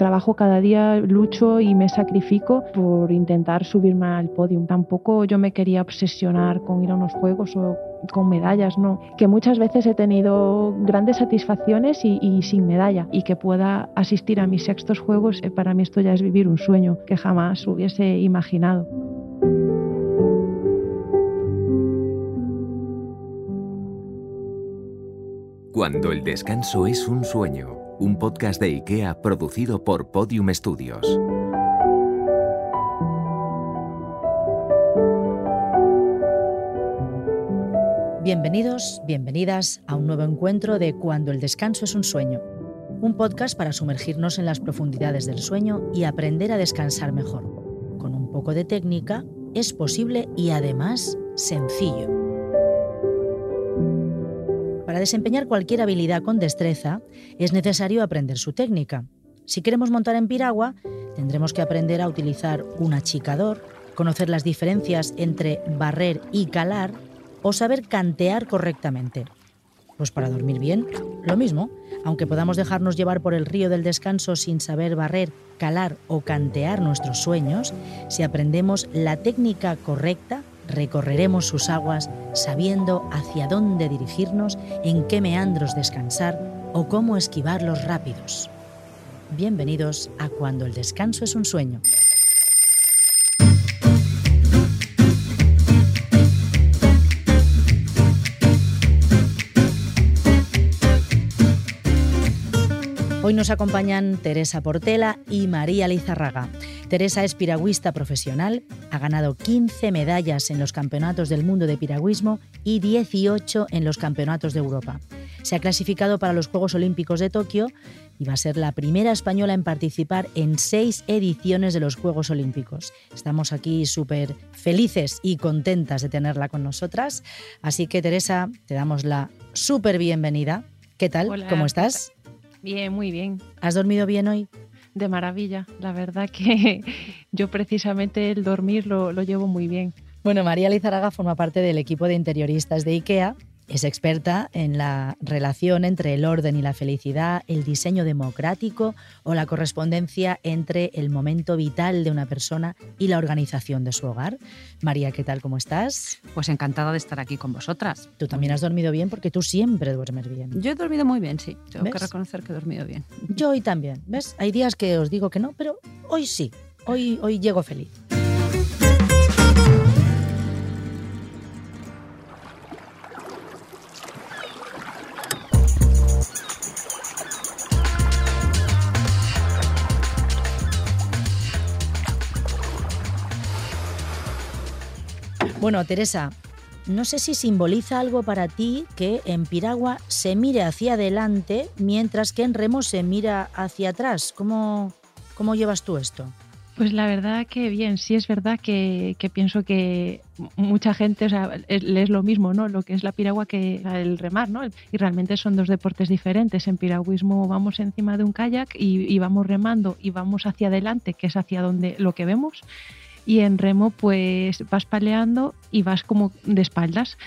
Trabajo cada día, lucho y me sacrifico por intentar subirme al podio. Tampoco yo me quería obsesionar con ir a unos juegos o con medallas, no. Que muchas veces he tenido grandes satisfacciones y, sin medalla y que pueda asistir a mis sextos juegos, eh, para mí esto ya es vivir un sueño que jamás hubiese imaginado. Cuando el descanso es un sueño un podcast de IKEA producido por Podium Studios. Bienvenidos, bienvenidas a un nuevo encuentro de Cuando el descanso es un sueño, un podcast para sumergirnos en las profundidades del sueño y aprender a descansar mejor. Con un poco de técnica es posible y además sencillo. Para desempeñar cualquier habilidad con destreza es necesario aprender su técnica. Si queremos montar en piragua, tendremos que aprender a utilizar un achicador, conocer las diferencias entre barrer y calar o saber cantear correctamente. Pues para dormir bien, lo mismo, aunque podamos dejarnos llevar por el río del descanso sin saber barrer, calar o cantear nuestros sueños, si aprendemos la técnica correcta, recorreremos sus aguas sabiendo hacia dónde dirigirnos, en qué meandros descansar o cómo esquivar los rápidos. Bienvenidos a Cuando el descanso es un sueño. Hoy nos acompañan Teresa Portela y María Lizarraga. Teresa es piragüista profesional, ha ganado 15 medallas en los campeonatos del mundo de piragüismo y 18 en los campeonatos de Europa. Se ha clasificado para los Juegos Olímpicos de Tokio y va a ser la primera española en participar en seis ediciones de los Juegos Olímpicos. Estamos aquí súper felices y contentas de tenerla con nosotras. Así que Teresa, te damos la súper bienvenida. ¿Qué tal? ¿Cómo estás? Bien, muy bien. ¿Has dormido bien hoy? De maravilla. La verdad que yo precisamente el dormir lo, lo llevo muy bien. Bueno, María Lizaraga forma parte del equipo de interioristas de IKEA es experta en la relación entre el orden y la felicidad, el diseño democrático o la correspondencia entre el momento vital de una persona y la organización de su hogar. María, ¿qué tal? ¿Cómo estás? Pues encantada de estar aquí con vosotras. Tú también has dormido bien porque tú siempre duermes bien. Yo he dormido muy bien, sí. Tengo que reconocer que he dormido bien. Yo hoy también. ¿Ves? Hay días que os digo que no, pero hoy sí. Hoy, hoy llego feliz. Bueno, Teresa, no sé si simboliza algo para ti que en piragua se mire hacia adelante mientras que en remo se mira hacia atrás. ¿Cómo, cómo llevas tú esto? Pues la verdad que bien, sí es verdad que, pienso que mucha gente o es, lo mismo, ¿no? Lo que es la piragua que el remar, ¿no? Y realmente son dos deportes diferentes. En piragüismo vamos encima de un kayak y vamos remando y vamos hacia adelante, que es hacia donde lo que vemos y en remo pues vas paleando y vas como de espaldas.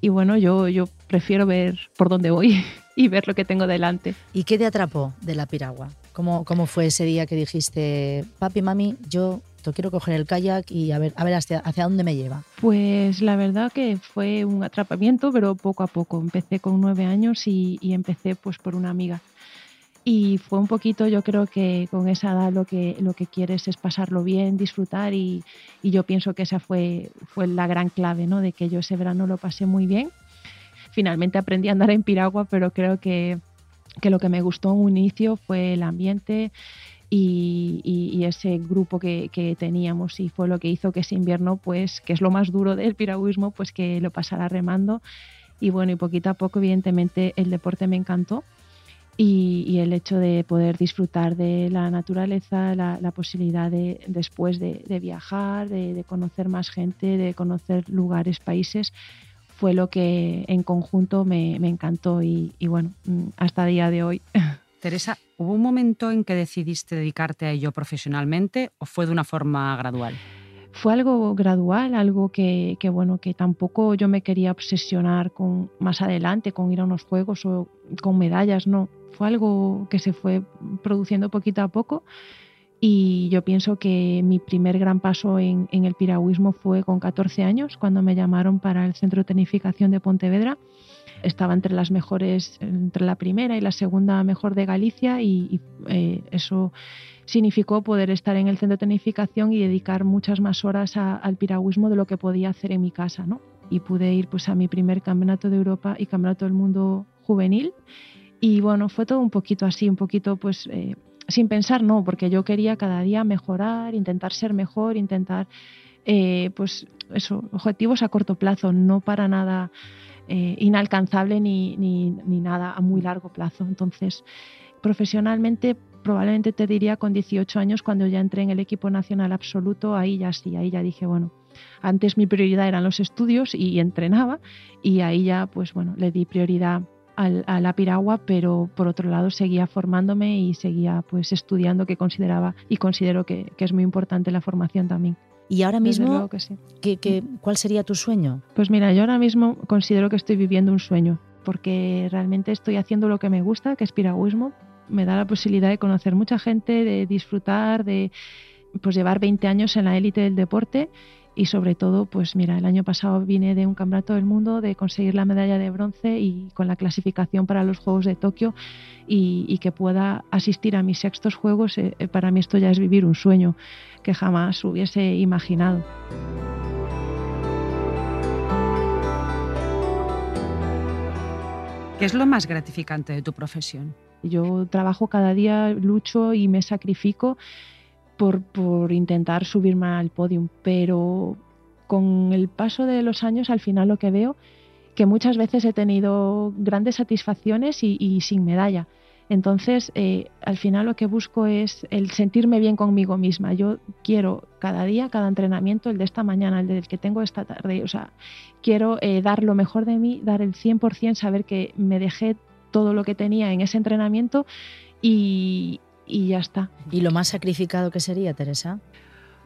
Y bueno, yo, yo prefiero ver por dónde voy y ver lo que tengo delante. ¿Y qué te atrapó de la piragua? ¿Cómo, cómo fue ese día que dijiste, papi, mami, yo quiero coger el kayak y a ver, a ver hacia, hacia, dónde me lleva? Pues la verdad que fue un atrapamiento, pero poco a poco. Empecé con nueve años y, y empecé pues por una amiga. Y fue un poquito, yo creo que con esa edad lo que, lo que quieres es pasarlo bien, disfrutar y, y yo pienso que esa fue, fue la gran clave, ¿no? De que yo ese verano lo pasé muy bien. Finalmente aprendí a andar en piragua, pero creo que, que lo que me gustó en un inicio fue el ambiente, y, y, ese grupo que, que, teníamos y fue lo que hizo que ese invierno, pues, que es lo más duro del piragüismo, pues que lo pasara remando. Y bueno, y poquito a poco, evidentemente, el deporte me encantó y, el hecho de poder disfrutar de la naturaleza, la, posibilidad de después de, viajar, de, conocer más gente, de conocer lugares, países, fue lo que en conjunto me, encantó y, bueno, mm, hasta el día de hoy. Teresa, ¿hubo un momento en que decidiste dedicarte a ello profesionalmente o fue de una forma gradual? Fue algo gradual, algo que, bueno, que tampoco yo me quería obsesionar con más adelante, con ir a unos juegos o con medallas, no. Fue algo que se fue produciendo poquito a poco y yo pienso que mi primer gran paso en, el piragüismo fue con 14 años, cuando me llamaron para el Centro de Tecnificación de Pontevedra estaba entre las mejores, entre la primera y la segunda mejor de Galicia y, eh, eso significó poder estar en el centro de tecnificación y dedicar muchas más horas al piragüismo de lo que podía hacer en mi casa, ¿no? Y pude ir pues a mi primer campeonato de Europa y campeonato del mundo juvenil y bueno, fue todo un poquito así, un poquito pues eh, sin pensar, no, porque yo quería cada día mejorar, intentar ser mejor, intentar eh, pues eso, objetivos a corto plazo, no para nada eh, inalcanzable ni, ni, ni, nada a muy largo plazo. Entonces, profesionalmente, probablemente te diría con 18 años, cuando ya entré en el equipo nacional absoluto, ahí ya sí, ahí ya dije, bueno, antes mi prioridad eran los estudios y entrenaba y ahí ya, pues bueno, le di prioridad al, a la piragua, pero por otro lado seguía formándome y seguía pues estudiando que consideraba y considero que, que es muy importante la formación también. Y ahora mismo, ¿qué, cuál sería tu sueño? Pues mira, yo ahora mismo considero que estoy viviendo un sueño, porque realmente estoy haciendo lo que me gusta, que es piragüismo. Me da la posibilidad de conocer mucha gente, de disfrutar, de pues llevar 20 años en la élite del deporte y sobre todo, pues mira, el año pasado vine de un campeonato del mundo, de conseguir la medalla de bronce y con la clasificación para los Juegos de Tokio y, que pueda asistir a mis sextos Juegos, eh, eh, para mí esto ya es vivir un sueño que jamás hubiese imaginado. ¿Qué es lo más gratificante de tu profesión? Yo trabajo cada día, lucho y me sacrifico por, por intentar subirme al podium, pero con el paso de los años al final lo que veo que muchas veces he tenido grandes satisfacciones y, sin medalla. Entonces, eh, al final lo que busco es el sentirme bien conmigo misma. Yo quiero cada día, cada entrenamiento, el de esta mañana, el del que tengo esta tarde, o sea, quiero eh, dar lo mejor de mí, dar el 100%, saber que me dejé todo lo que tenía en ese entrenamiento y, y ya está. ¿Y lo más sacrificado que sería, Teresa?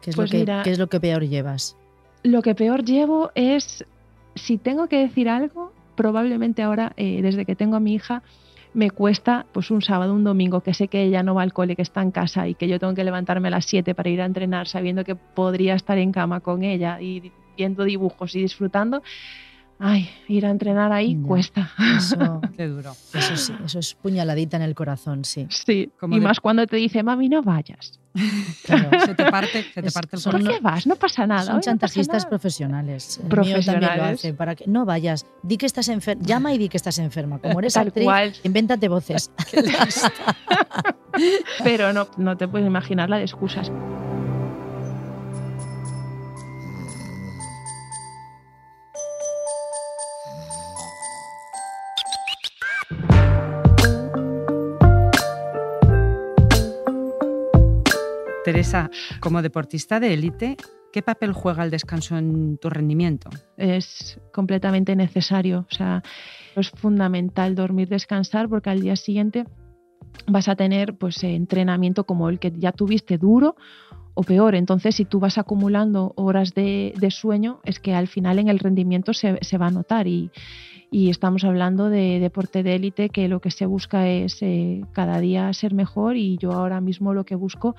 ¿Qué es, lo, pues que, ¿qué es lo que peor llevas? Lo que peor llevo es, si tengo que decir algo, probablemente ahora, eh, desde que tengo a mi hija, me cuesta pues un sábado, un domingo, que sé que ella no va al cole, que está en casa y que yo tengo que levantarme a las 7 para ir a entrenar, sabiendo que podría estar en cama con ella y viendo dibujos y disfrutando, Ay, ir a entrenar ahí cuesta. Eso, Qué duro. Eso sí, eso es puñaladita en el corazón, sí. Sí, y más cuando te dice, mami, no vayas. Claro, se te parte, se te parte el corazón. ¿Por qué vas? No pasa nada. Son chantajistas profesionales. profesionales. también lo hace, para que no vayas. Di que estás enferma. Llama y di que estás enferma. Como eres Tal actriz, cual. invéntate voces. Pero no, no te puedes imaginar la de excusas. Teresa, como deportista de élite, ¿qué papel juega el descanso en tu rendimiento? Es completamente necesario, o sea, es fundamental dormir, descansar, porque al día siguiente vas a tener pues entrenamiento como el que ya tuviste duro o peor. Entonces, si tú vas acumulando horas de, sueño, es que al final en el rendimiento se, va a notar. Y, estamos hablando de deporte de élite, que lo que se busca es eh, cada día ser mejor. Y yo ahora mismo lo que busco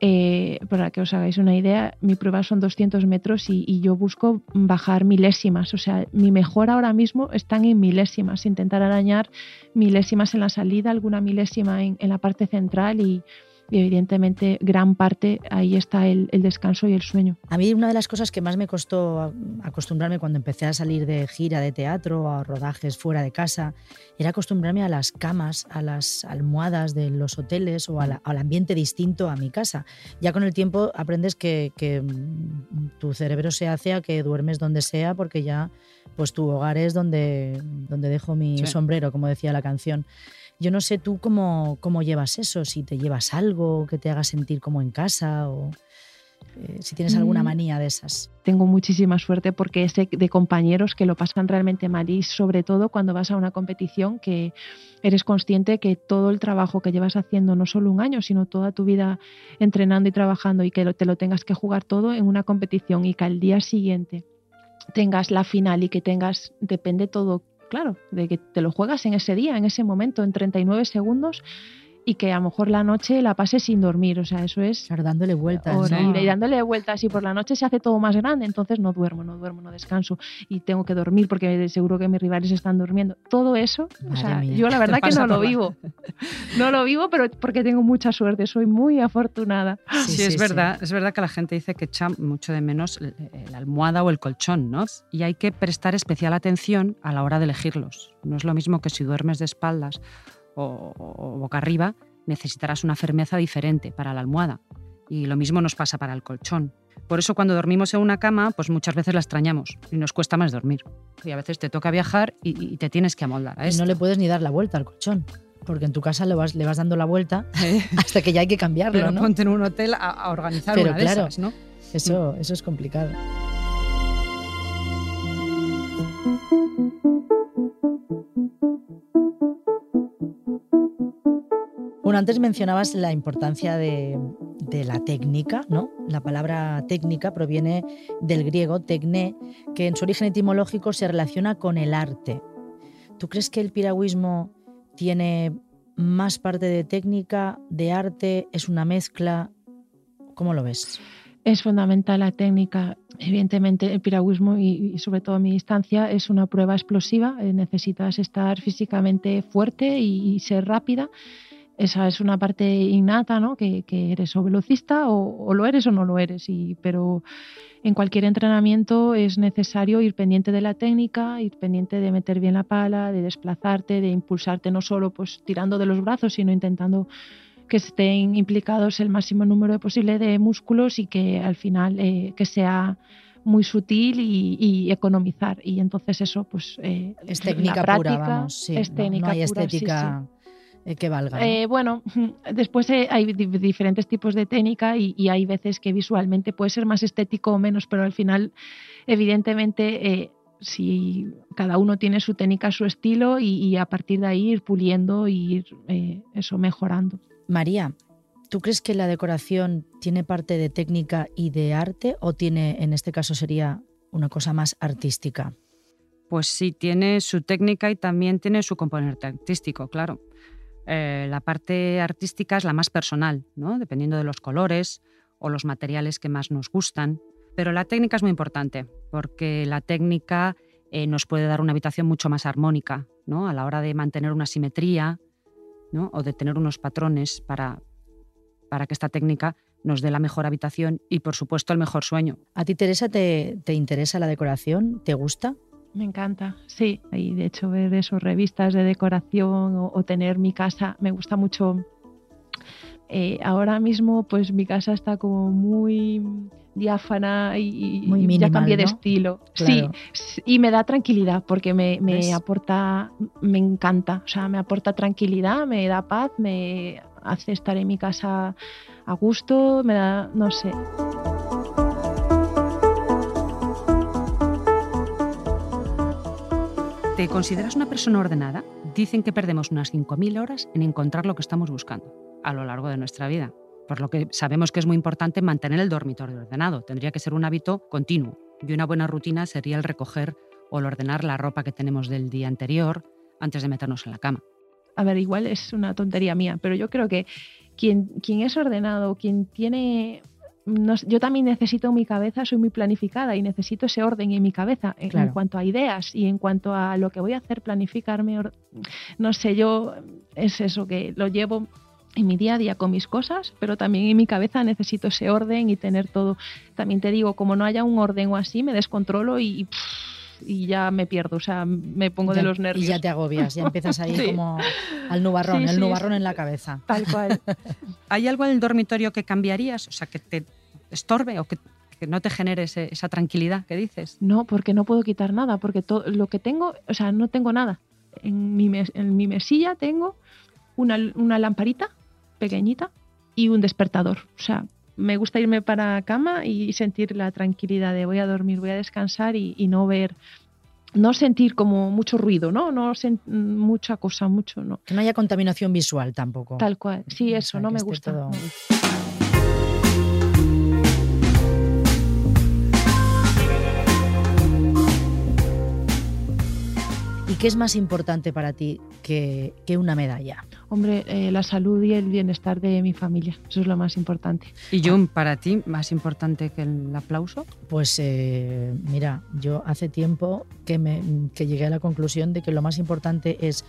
eh, para que os hagáis una idea, mi prueba son 200 metros y, yo busco bajar milésimas. O sea, mi mejor ahora mismo están en milésimas, intentar arañar milésimas en la salida, alguna milésima en, en la parte central y, y evidentemente gran parte ahí está el, descanso y el sueño. A mí una de las cosas que más me costó acostumbrarme cuando empecé a salir de gira de teatro, a rodajes fuera de casa, era acostumbrarme a las camas, a las almohadas de los hoteles o al ambiente distinto a mi casa. Ya con el tiempo aprendes que, que tu cerebro se hace a que duermes donde sea porque ya pues tu hogar es donde, donde dejo mi sombrero, como decía la canción. Yo no sé tú cómo, cómo llevas eso, si te llevas algo que te haga sentir como en casa o... eh, si tienes alguna Mm. manía de esas. tengo muchísima suerte porque sé de compañeros que lo pasan realmente mal y sobre todo cuando vas a una competición que eres consciente que todo el trabajo que llevas haciendo no solo un año, sino toda tu vida entrenando y trabajando y que te lo tengas que jugar todo en una competición y que al día siguiente tengas la final y que tengas, depende todo, claro, de que te lo juegas en ese día, en ese momento, en 39 segundos y que a lo mejor la noche la pases sin dormir, o sea, eso es Claro, dándole vueltas. ¿no? Y dándole vueltas y por la noche se hace todo más grande, entonces no duermo, no duermo, no descanso y tengo que dormir porque seguro que mis rivales están durmiendo. Todo eso, o Madre sea, mía. yo la verdad que no lo vivo. No lo vivo, pero porque tengo mucha suerte, soy muy afortunada. Sí, es verdad, es verdad que la gente dice que echa mucho de menos la almohada o el colchón, ¿no? Y hay que prestar especial atención a la hora de elegirlos. No es lo mismo que si duermes de espaldas o, o boca arriba, necesitarás una firmeza diferente para la almohada. Y lo mismo nos pasa para el colchón. Por eso cuando dormimos en una cama, pues muchas veces la extrañamos y nos cuesta más dormir. Y a veces te toca viajar y, y te tienes que amoldar a no le puedes ni dar la vuelta al colchón. Porque en tu casa le vas, le vas dando la vuelta hasta que ya hay que cambiarlo, Pero ¿no? ponte en un hotel a, a organizar Pero una de claro. esas, ¿no? Eso, eso es complicado. Bueno, antes mencionabas la importancia de, de la técnica, ¿no? La palabra técnica proviene del griego tecné, que en su origen etimológico se relaciona con el arte. ¿Tú crees que el piragüismo tiene más parte de técnica, de arte, es una mezcla? ¿Cómo lo ves? Es fundamental la técnica. Evidentemente, el piragüismo y, y sobre todo mi distancia es una prueba explosiva. Eh, necesitas estar físicamente fuerte y, y ser rápida. Esa es una parte innata, ¿no? Que, que eres o velocista o, o, lo eres o no lo eres. Y, pero en cualquier entrenamiento es necesario ir pendiente de la técnica, ir pendiente de meter bien la pala, de desplazarte, de impulsarte no solo pues tirando de los brazos, sino intentando que estén implicados el máximo número posible de músculos y que al final eh, que sea muy sutil y, y, economizar. Y entonces eso, pues... Eh, es técnica práctica, pura, vamos. Sí, es no, técnica no hay pura, estética sí, sí. Que valga. ¿no? Eh, bueno, después eh, hay di diferentes tipos de técnica y, y, hay veces que visualmente puede ser más estético o menos, pero al final, evidentemente, eh, si cada uno tiene su técnica, su estilo y, y a partir de ahí ir puliendo y ir eh, eso mejorando. María, ¿tú crees que la decoración tiene parte de técnica y de arte o tiene, en este caso sería una cosa más artística? Pues sí, tiene su técnica y también tiene su componente artístico, claro. Eh, la parte artística es la más personal, ¿no? dependiendo de los colores o los materiales que más nos gustan. Pero la técnica es muy importante porque la técnica eh, nos puede dar una habitación mucho más armónica ¿no? a la hora de mantener una simetría ¿no? o de tener unos patrones para, para que esta técnica nos dé la mejor habitación y, por supuesto, el mejor sueño. ¿A ti, Teresa, te, te interesa la decoración? ¿Te gusta? Me encanta, sí. Y de hecho ver esos revistas de decoración o, o tener mi casa, me gusta mucho. Eh, ahora mismo, pues mi casa está como muy diáfana y, muy minimal, ya cambié de ¿no? estilo. Claro. Sí, y me da tranquilidad porque me, me aporta, me encanta, o sea, me aporta tranquilidad, me da paz, me hace estar en mi casa a gusto, me da, no sé. ¿Te consideras una persona ordenada? Dicen que perdemos unas 5.000 horas en encontrar lo que estamos buscando a lo largo de nuestra vida, por lo que sabemos que es muy importante mantener el dormitorio ordenado. Tendría que ser un hábito continuo y una buena rutina sería el recoger o el ordenar la ropa que tenemos del día anterior antes de meternos en la cama. A ver, igual es una tontería mía, pero yo creo que quien, quien es ordenado, quien tiene no, yo también necesito mi cabeza, soy muy planificada y necesito ese orden en mi cabeza en, Claro. en cuanto a ideas y en cuanto a lo que voy a hacer, planificarme, no sé, yo es eso que lo llevo en mi día a día con mis cosas, pero también en mi cabeza necesito ese orden y tener todo. También te digo, como no haya un orden o así, me descontrolo y, pff, y ya me pierdo, o sea, me pongo de los nervios. Y ya te agobias, ya empiezas ahí Sí. como al nubarrón, Sí, el nubarrón en la cabeza. Tal cual. ¿Hay algo en el dormitorio que cambiarías? O sea, que te estorbe o que, que no te genere ese- esa tranquilidad que dices. No, porque no puedo quitar nada, porque todo lo que tengo, o sea, no tengo nada. En mi, mes- en mi mesilla tengo una, una lamparita pequeñita y un despertador. O sea, me gusta irme para cama y sentir la tranquilidad de voy a dormir, voy a descansar y, no ver no sentir como mucho ruido, ¿no? No mucha cosa, mucho, ¿no? Que no haya contaminación visual tampoco. Tal cual. Sí, eso, no, me gusta. ¿Y qué es más importante para ti que, una medalla? Hombre, eh, la salud y el bienestar de mi familia, eso es lo más importante. ¿Y Jun, para ti, más importante que el aplauso? Pues eh, mira, yo hace tiempo que, me, que llegué a la conclusión de que lo más importante es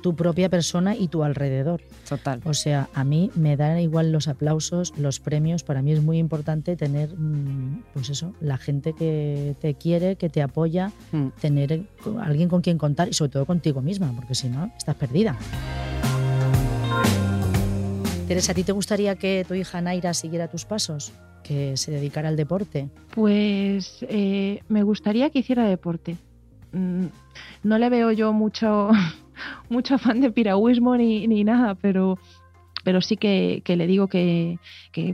tu propia persona y tu alrededor. Total. O sea, a mí me dan igual los aplausos, los premios. Para mí es muy importante tener, mm, pues eso, la gente que te quiere, que te apoya, mm. tener alguien con quien contar y sobre todo contigo misma, porque si no, estás perdida. Teresa, ¿a ti te gustaría que tu hija Naira siguiera tus pasos? ¿Que se dedicara al deporte? Pues eh, me gustaría que hiciera deporte. Mm, no le veo yo mucho mucho afán de piragüismo ni, ni nada, pero, pero sí que, le digo que,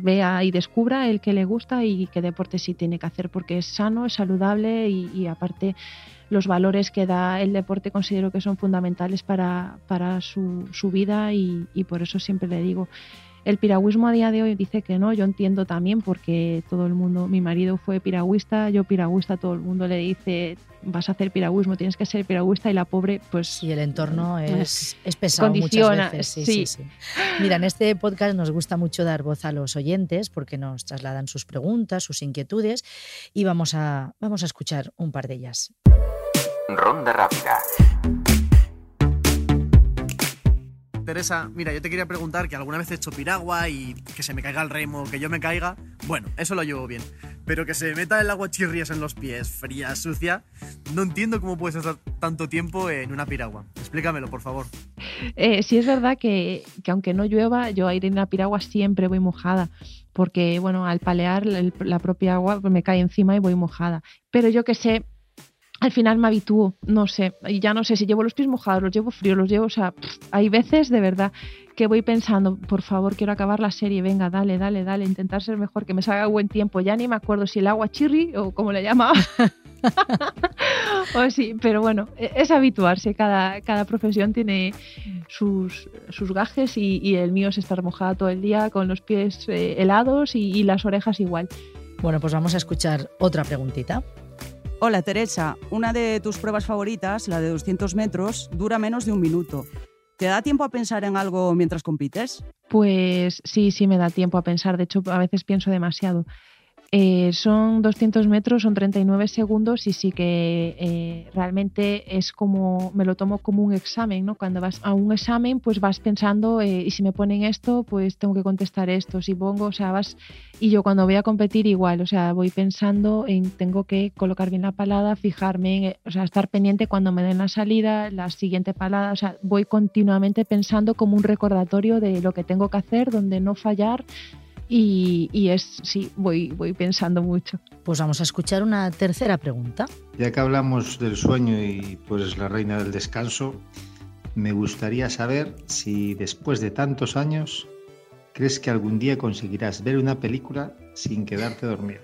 vea y descubra el que le gusta y qué deporte sí tiene que hacer porque es sano, es saludable y, aparte los valores que da el deporte considero que son fundamentales para, para su, su vida y, y, por eso siempre le digo el piragüismo a día de hoy dice que no, yo entiendo también porque todo el mundo, mi marido fue piragüista, yo piragüista, todo el mundo le dice vas a hacer piragüismo, tienes que ser piragüista y la pobre pues... Y el entorno es, es pesado condiciona, muchas veces. Sí, sí. Sí, Mira, en este podcast nos gusta mucho dar voz a los oyentes porque nos trasladan sus preguntas, sus inquietudes y vamos a, vamos a escuchar un par de ellas. Ronda rápida. Teresa, mira, yo te quería preguntar que alguna vez he hecho piragua y que se me caiga el remo, que yo me caiga, bueno, eso lo llevo bien. Pero que se me meta el agua chirrias en los pies, fría, sucia, no entiendo cómo puedes estar tanto tiempo en una piragua. Explícamelo, por favor. Eh, sí es verdad que, aunque no llueva, yo a ir en una piragua siempre voy mojada porque bueno, al palear la propia agua me cae encima y voy mojada. Pero yo que sé, al final me habitúo, no sé, y ya no sé si llevo los pies mojados, los llevo fríos, los llevo, o sea, hay veces de verdad que voy pensando, por favor, quiero acabar la serie, venga, dale, dale, dale, intentar ser mejor, que me salga buen tiempo, ya ni me acuerdo si el agua chirri o como le llamaba. o sí, pero bueno, e, es habituarse, cada, cada profesión tiene sus, sus gajes y, el mío es estar mojada todo el día con los pies eh, helados y las orejas igual. Bueno, pues vamos a escuchar otra preguntita. Hola Teresa, una de tus pruebas favoritas, la de 200 metros, dura menos de un minuto. ¿Te da tiempo a pensar en algo mientras compites? Pues sí, sí me da tiempo a pensar. De hecho, a veces pienso demasiado. Eh, son 200 metros, son 39 segundos y sí que eh, realmente es como, me lo tomo como un examen, ¿no? Cuando vas a un examen, pues vas pensando, eh, y si me ponen esto, pues tengo que contestar esto, si pongo, o sea, vas, y yo cuando voy a competir igual, o sea, voy pensando en, tengo que colocar bien la palada, fijarme, en, o sea, estar pendiente cuando me den la salida, la siguiente palada, o sea, voy continuamente pensando como un recordatorio de lo que tengo que hacer, donde no fallar, y, es, sí, voy, voy pensando mucho. Pues vamos a escuchar una tercera pregunta. Ya que hablamos del sueño y pues la reina del descanso, me gustaría saber si después de tantos años crees que algún día conseguirás ver una película sin quedarte dormida.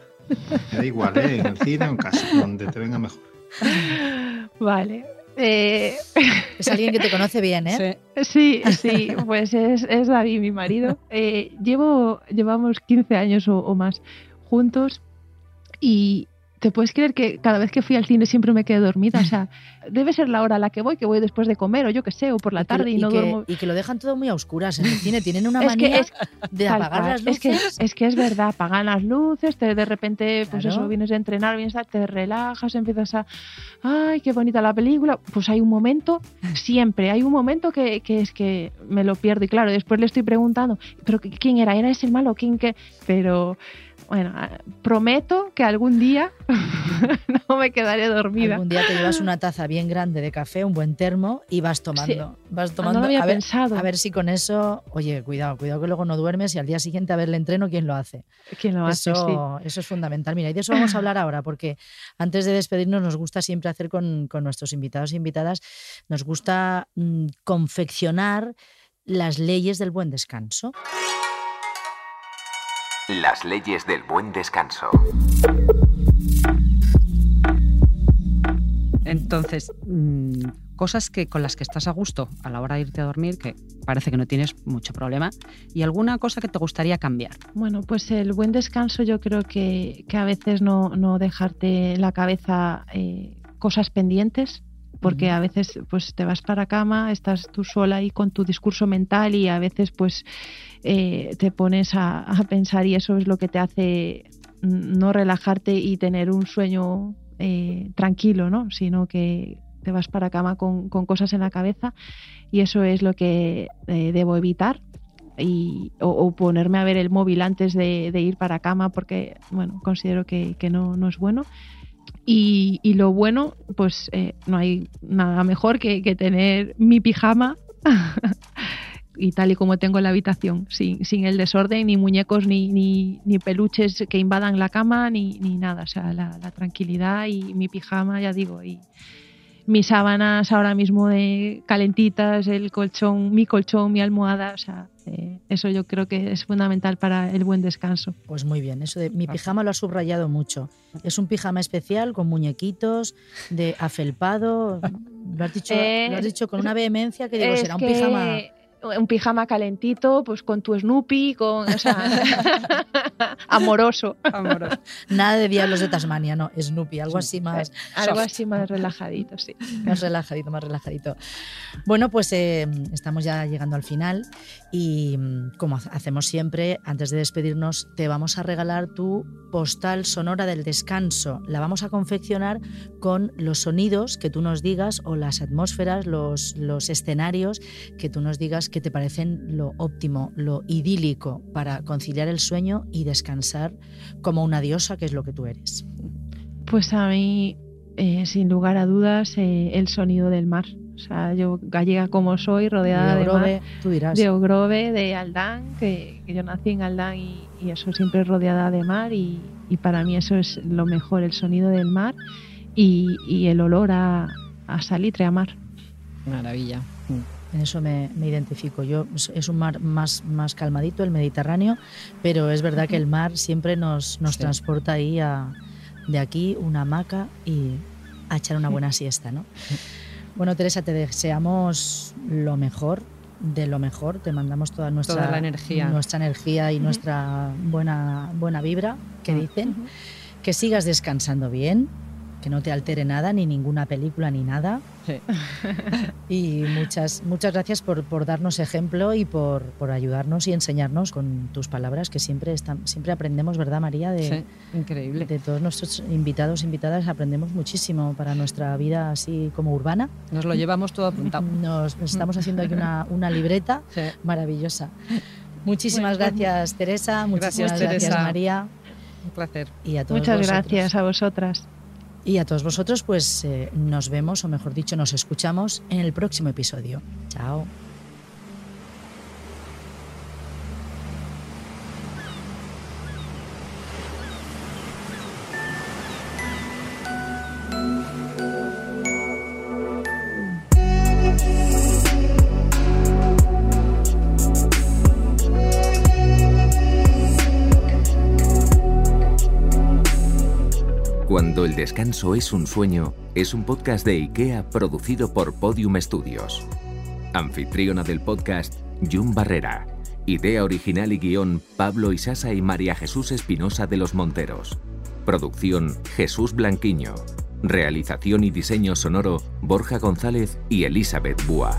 Me da igual, ¿eh? en el cine o en casa, donde te venga mejor. Vale, eh, es alguien que te conoce bien, ¿eh? Sí, sí, pues es, David, mi marido. Eh, llevo, llevamos 15 años o más juntos y, ¿Te puedes creer que cada vez que fui al cine siempre me quedo dormida? O sea, debe ser la hora a la que voy, que voy después de comer o yo qué sé, o por la tarde y, no duermo. Y que lo dejan todo muy a oscuras en el cine. Tienen una manía de apagar las luces. Es que, es verdad, apagan las luces, te, de repente, pues eso, vienes de entrenar, vienes a, te relajas, empiezas a. ¡Ay, qué bonita la película! Pues hay un momento, siempre, hay un momento que, que es que me lo pierdo. Y claro, después le estoy preguntando, ¿pero quién era? ¿Era ese malo? ¿Quién qué? Pero bueno, ah, prometo que algún día no me quedaré dormida. Algún día te llevas una taza bien grande de café, un buen termo y vas tomando. Vas tomando. No había a, ver, pensado. a ver si con eso, oye, cuidado, cuidado que luego no duermes y al día siguiente a ver el entreno, ¿quién lo hace? ¿Quién lo hace? Eso, eso es fundamental. Mira, y de eso vamos a hablar ahora, porque antes de despedirnos nos gusta siempre hacer con, con nuestros invitados e invitadas, nos gusta mm, confeccionar las leyes del buen descanso. Las leyes del buen descanso. Entonces, mm, cosas que con las que estás a gusto a la hora de irte a dormir, que parece que no tienes mucho problema, y alguna cosa que te gustaría cambiar. Bueno, pues el buen descanso yo creo que, que a veces no, no dejarte en la cabeza eh, cosas pendientes, porque a veces pues te vas para cama, estás tú sola ahí con tu discurso mental y a veces pues eh, te pones a, a pensar y eso es lo que te hace no relajarte y tener un sueño eh, tranquilo, ¿no? Sino que te vas para cama con, con, cosas en la cabeza y eso es lo que eh, debo evitar. Y, o, o, ponerme a ver el móvil antes de, de ir para cama porque, bueno, considero que, que no, no, es bueno. Y, y lo bueno, pues eh, no hay nada mejor que, que tener mi pijama y tal y como tengo en la habitación, sin, sin el desorden, ni muñecos, ni, ni, ni, peluches que invadan la cama, ni, ni nada. O sea, la, la, tranquilidad y mi pijama, ya digo, y mis sábanas ahora mismo de calentitas, el colchón, mi colchón, mi almohada, o sea, eh, eso yo creo que es fundamental para el buen descanso. Pues muy bien, eso de mi pijama lo ha subrayado mucho. Es un pijama especial con muñequitos, de afelpado. Lo has dicho, eh, lo has dicho con una vehemencia que digo, será un que... pijama un pijama calentito, pues con tu Snoopy, con, o sea, amoroso. amoroso. Nada de diablos de Tasmania, no, Snoopy, algo así más. Algo soft. así más relajadito, sí. Más relajadito, más relajadito. Bueno, pues eh, estamos ya llegando al final y como hacemos siempre, antes de despedirnos, te vamos a regalar tu postal sonora del descanso. La vamos a confeccionar con los sonidos que tú nos digas o las atmósferas, los, los escenarios que tú nos digas que te parecen lo óptimo, lo idílico para conciliar el sueño y descansar como una diosa, que es lo que tú eres. Pues a mí, eh, sin lugar a dudas, eh, el sonido del mar. O sea, yo gallega como soy, rodeada de, Ogrove, de mar, tú dirás. de Ogrove, de Aldán, que, que yo nací en Aldán y, y, eso siempre rodeada de mar y, y, para mí eso es lo mejor, el sonido del mar y, y el olor a, a salitre, a mar. Maravilla. En eso me, me, identifico. Yo es un mar más, más calmadito, el Mediterráneo, pero es verdad que el mar siempre nos, nos sí. transporta ahí a, de aquí una hamaca y a echar una buena siesta, ¿no? Bueno, Teresa, te deseamos lo mejor, de lo mejor. Te mandamos toda nuestra, toda la energía. nuestra energía y uh -huh. nuestra buena, buena vibra, que dicen. Uh -huh. Que sigas descansando bien, que no te altere nada, ni ninguna película, ni nada. Sí. y muchas, muchas gracias por, por darnos ejemplo y por, por, ayudarnos y enseñarnos con tus palabras, que siempre, están, siempre aprendemos, ¿verdad, María? De, sí, increíble. De todos nuestros invitados, invitadas, aprendemos muchísimo para nuestra vida así como urbana. Nos lo llevamos todo apuntado. Nos, nos estamos haciendo aquí una, una libreta sí. maravillosa. Muchísimas bueno, gracias, Teresa. Muchísimas gracias. María. Un placer. Y a todos Muchas vosotros. gracias a vosotras. Y a todos vosotros, pues eh, nos vemos, o mejor dicho, nos escuchamos en el próximo episodio. Chao. Cuando el descanso es un sueño, es un podcast de IKEA producido por Podium Studios. Anfitriona del podcast, Jun Barrera. Idea original y guion, Pablo Isasa y María Jesús Espinosa de los Monteros. Producción, Jesús Blanquiño. Realización y diseño sonoro, Borja González y Elizabeth Búa.